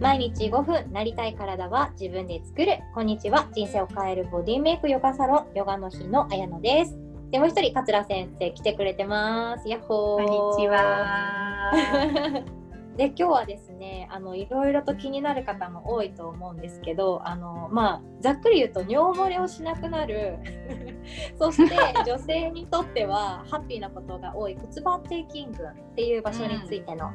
毎日5分なりたい体は自分で作る。こんにちは。人生を変えるボディメイクヨガサロンヨガの日の綾乃です。でもう一人桂先生来てくれてます。やっほー。こんにちは。で今日はですねあのいろいろと気になる方も多いと思うんですけどあのまあざっくり言うと尿漏れをしなくなる。そして女性にとってはハッピーなことが多い骨盤底筋群っていう場所についての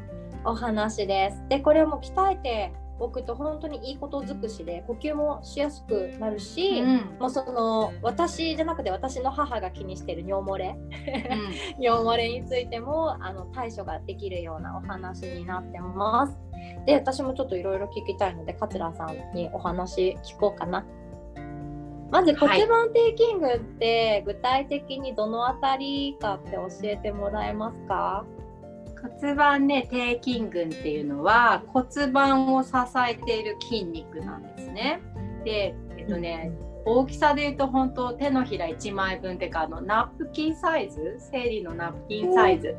お話です。でこれも鍛えておくと本当にいいこと尽くしで呼吸もしやすくなるし、うん、もうその私じゃなくて私の母が気にしてる尿漏れ、うん、尿漏れについてもあの対処ができるようなお話になってます。で私もちょっといろいろ聞きたいので桂さんにお話聞こうかな。まず骨盤底筋群って具体的にどの辺りかって教えてもらえますか、骨盤ね底筋群っていうのは骨盤を支えている筋肉なんですね。でえっとね、大きさで言うと本当手のひら1枚分っていうかあのナプキンサイズ生理のナプキンサイズ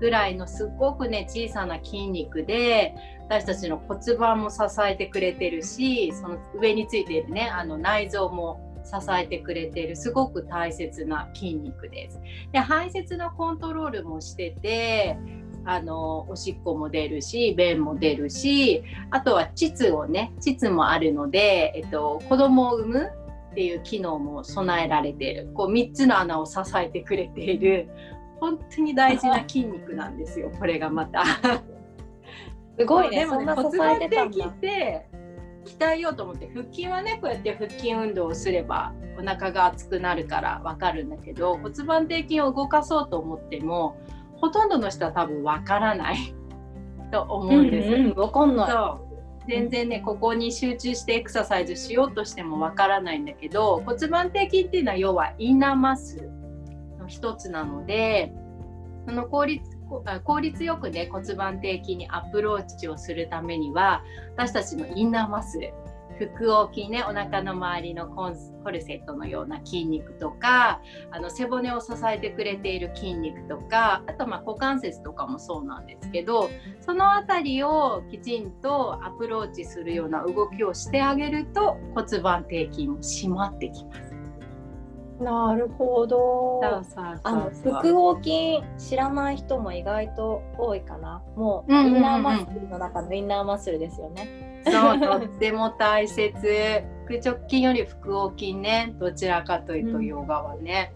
ぐらいのすっごくね小さな筋肉で私たちの骨盤も支えてくれてるしその上についているねあの内臓も支えてくれているすごく大切な筋肉です。で排泄のコントロールもしててあのおしっこも出るし便も出るしあとは膣をね膣もあるので、えっと、子供を産むっていう機能も備えられている。こう3つの穴を支えてくれている。本当に大事な 筋肉なんですよこれがまた。すごいねでもね骨盤底筋って鍛えようと思って腹筋はねこうやって腹筋運動をすればお腹が熱くなるから分かるんだけど骨盤底筋を動かそうと思ってもほとんどの人は多分わからない と思うんです。うんうん、かんない全然ねここに集中してエクササイズしようとしてもわからないんだけど骨盤底筋っていうのは要はインナーマッスルの一つなのでその効率効率よくね骨盤底筋にアプローチをするためには私たちのインナーマッスル腹横筋ねお腹の周りのコンコルセットのような筋肉とかあの背骨を支えてくれている筋肉とかあとま股関節とかもそうなんですけどその辺りをきちんとアプローチするような動きをしてあげると骨盤底筋も締まってきます。なるほど。あの腹横筋知らない人も意外と多いかな。もうインナーマッスルの中のインナーマッスルですよね。そうとっても大切。腹直筋より腹横筋ねどちらかというとヨガはね、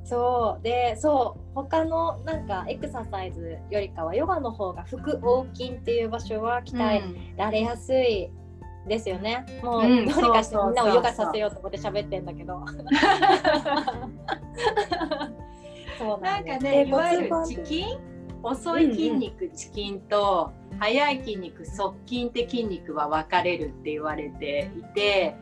うん、そう。でそう他のなんかエクササイズよりかはヨガの方が腹横筋っていう場所は鍛えられやすい、ですよね。もう、どうにかしてみんなをヨガさせようと思って喋ってんだけど。そうなんかね、いわゆるチキン遅い筋肉、チキンと速い筋肉側筋って筋肉は分かれるって言われていて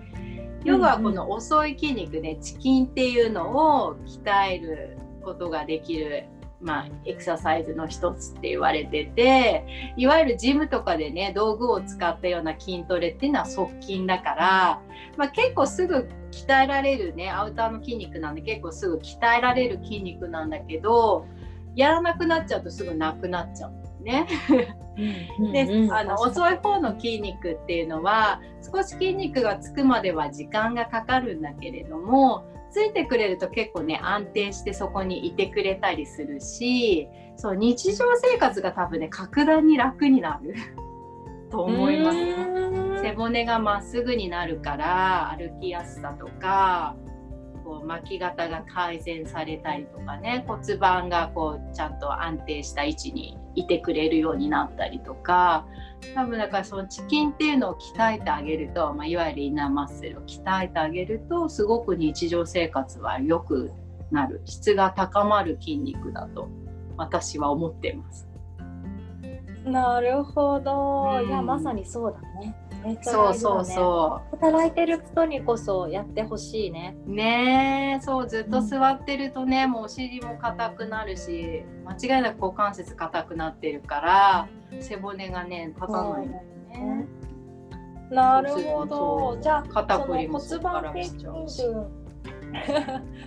要はこの遅い筋肉ねチキンっていうのを鍛えることができるまあ、エクササイズの一つって言われてていわゆるジムとかでね道具を使ったような筋トレっていうのは側筋だから、まあ、結構すぐ鍛えられるねアウターの筋肉なんで結構すぐ鍛えられる筋肉なんだけどやらなくなっちゃうとすぐなくなっちゃう。ね。であの遅い方の筋肉っていうのは少し筋肉がつくまでは時間がかかるんだけれどもついてくれると結構ね安定してそこにいてくれたりするしそう日常生活が多分ね格段に楽になる。と思います。背骨がまっすぐになるから歩きやすさとかこう巻き方が改善されたりとかね骨盤がこうちゃんと安定した位置にいてくれるようになったりとか多分だからそのチキンっていうのを鍛えてあげると、まあ、いわゆるインナーマッスルを鍛えてあげるとすごく日常生活は良くなる質が高まる筋肉だと私は思ってます。なるほど、うん、いやまさにそうだね。ね、そうそうそう。働いてる人にこそやってほしいね。ねそうずっと座ってるとね、うん、もうお尻も硬くなるし間違いなく股関節硬くなってるから背骨がね立たないんだよね、なるほど。じゃあ肩こりもそこからしちゃうし。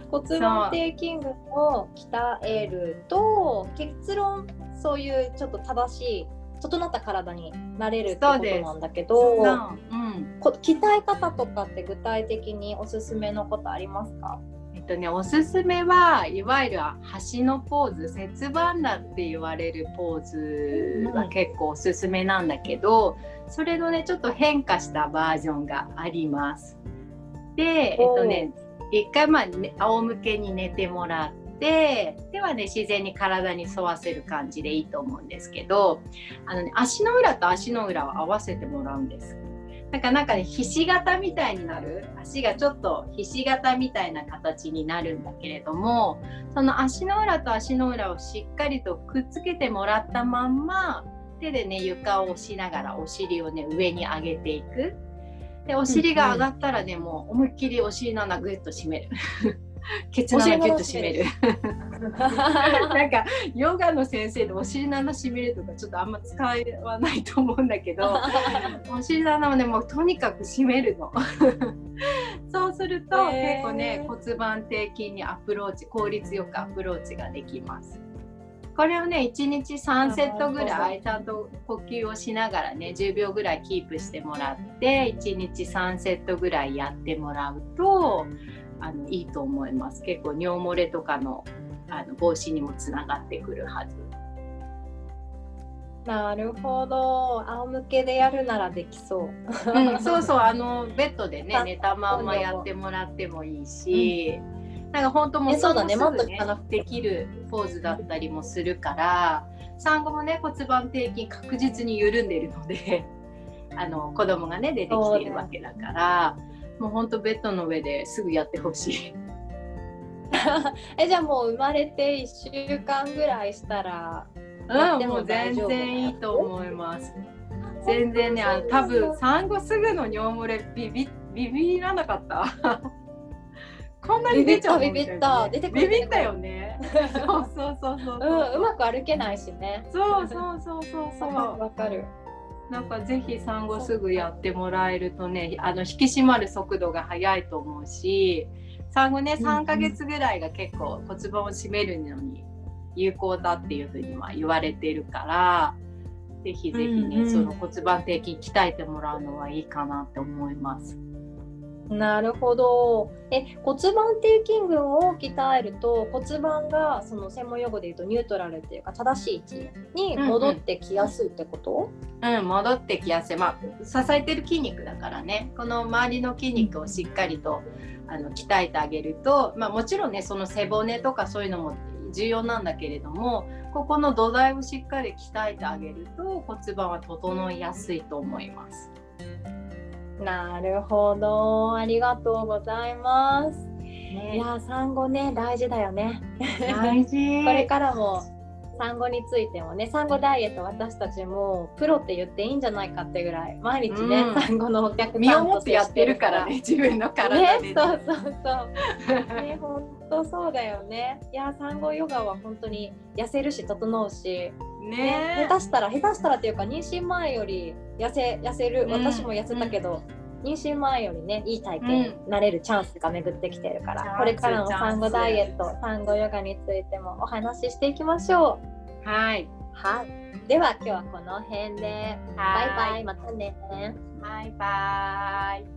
骨盤底筋群を鍛えると結論そういうちょっと正しい整った体になれるってことなんだけど、うん、鍛え方とかって具体的におすすめのことありますか？えっとね、おすすめはいわゆる橋のポーズ節番だって言われるポーズが結構おすすめなんだけど、うん、それのねちょっと変化したバージョンがあります。でえっとね一回まあ、ね、仰向けに寝てもらってではね自然に体に沿わせる感じでいいと思うんですけどあの、ね、足の裏と足の裏を合わせてもらうんです。なんかなんかねひし形みたいになる足がちょっとひし形みたいな形になるんだけれどもその足の裏と足の裏をしっかりとくっつけてもらったまんま手でね床を押しながらお尻をね上に上げていくでお尻が上がったらね、うんうん、もう思いっきりお尻の穴ぐっと締めるケツの穴ギュッと締める。なんかヨガの先生でお尻の穴締めるとかちょっとあんま使わないと思うんだけどお尻の穴はねもうとにかく締めるの。そうすると、結構ね骨盤底筋にアプローチ効率よくアプローチができます。これをね1日3セットぐらいちゃんと呼吸をしながらね10秒ぐらいキープしてもらって1日3セットぐらいやってもらうとあのいいと思います。結構尿漏れとかのあの防止にもつながってくるはず。なるほど。仰向けでやるならできそう、うん、そうそう。あのベッドでね寝たまんまやってもらってもいいし、うん、なんか本当もそうだね。もっとできる。ポーズだったりもするから産後もね骨盤底筋確実に緩んでるのであの子供がね出てきているわけだから。もうほんとベッドの上ですぐやってほしい。えじゃあもう生まれて1週間ぐらいしたらうんもう全然いいと思います。全然ねあの多分産後すぐの尿漏れビビビビらなかった。こんなに出ちゃうビビった出てビビったよね。そうそうそうそう。うんうまく歩けないしね。そうそうそうそうそう。わかるなんかぜひ産後すぐやってもらえるとねあの引き締まる速度が速いと思うし産後ね3ヶ月ぐらいが結構骨盤を締めるのに有効だっていうふうには言われてるからぜひぜひね、うんうん、その骨盤底筋鍛えてもらうのはいいかなって思います。なるほど。え骨盤底筋群を鍛えると骨盤がその専門用語で言うとニュートラルっていうか正しい位置に戻ってきやすいってこと、うん、うん、戻ってきやすい。まあ支えてる筋肉だからね。この周りの筋肉をしっかりと、あの鍛えてあげると、まあもちろんねその背骨とかそういうのも重要なんだけれどもここの土台をしっかり鍛えてあげると骨盤は整いやすいと思います。なるほど。ありがとうございます、ね、いや産後ね大事だよね。大事。これからも産後についてもね産後ダイエット私たちもプロって言っていいんじゃないかってぐらい毎日ね、うん、産後のお客さん身をもってやってるからね自分の体で、ね、そうそうそう。ね本当そうだよね。いや産後ヨガは本当に痩せるし整うし。ね、ね、下手したら下手したらっていうか妊娠前より痩せ痩せる。私も痩せたけど、うん、妊娠前よりねいい体験になれるチャンスが巡ってきてるから、うん、これからの産後ダイエット産後ヨガについてもお話ししていきましょう。はい。はい。では今日はこの辺で。バイバイ。またね。バイバイ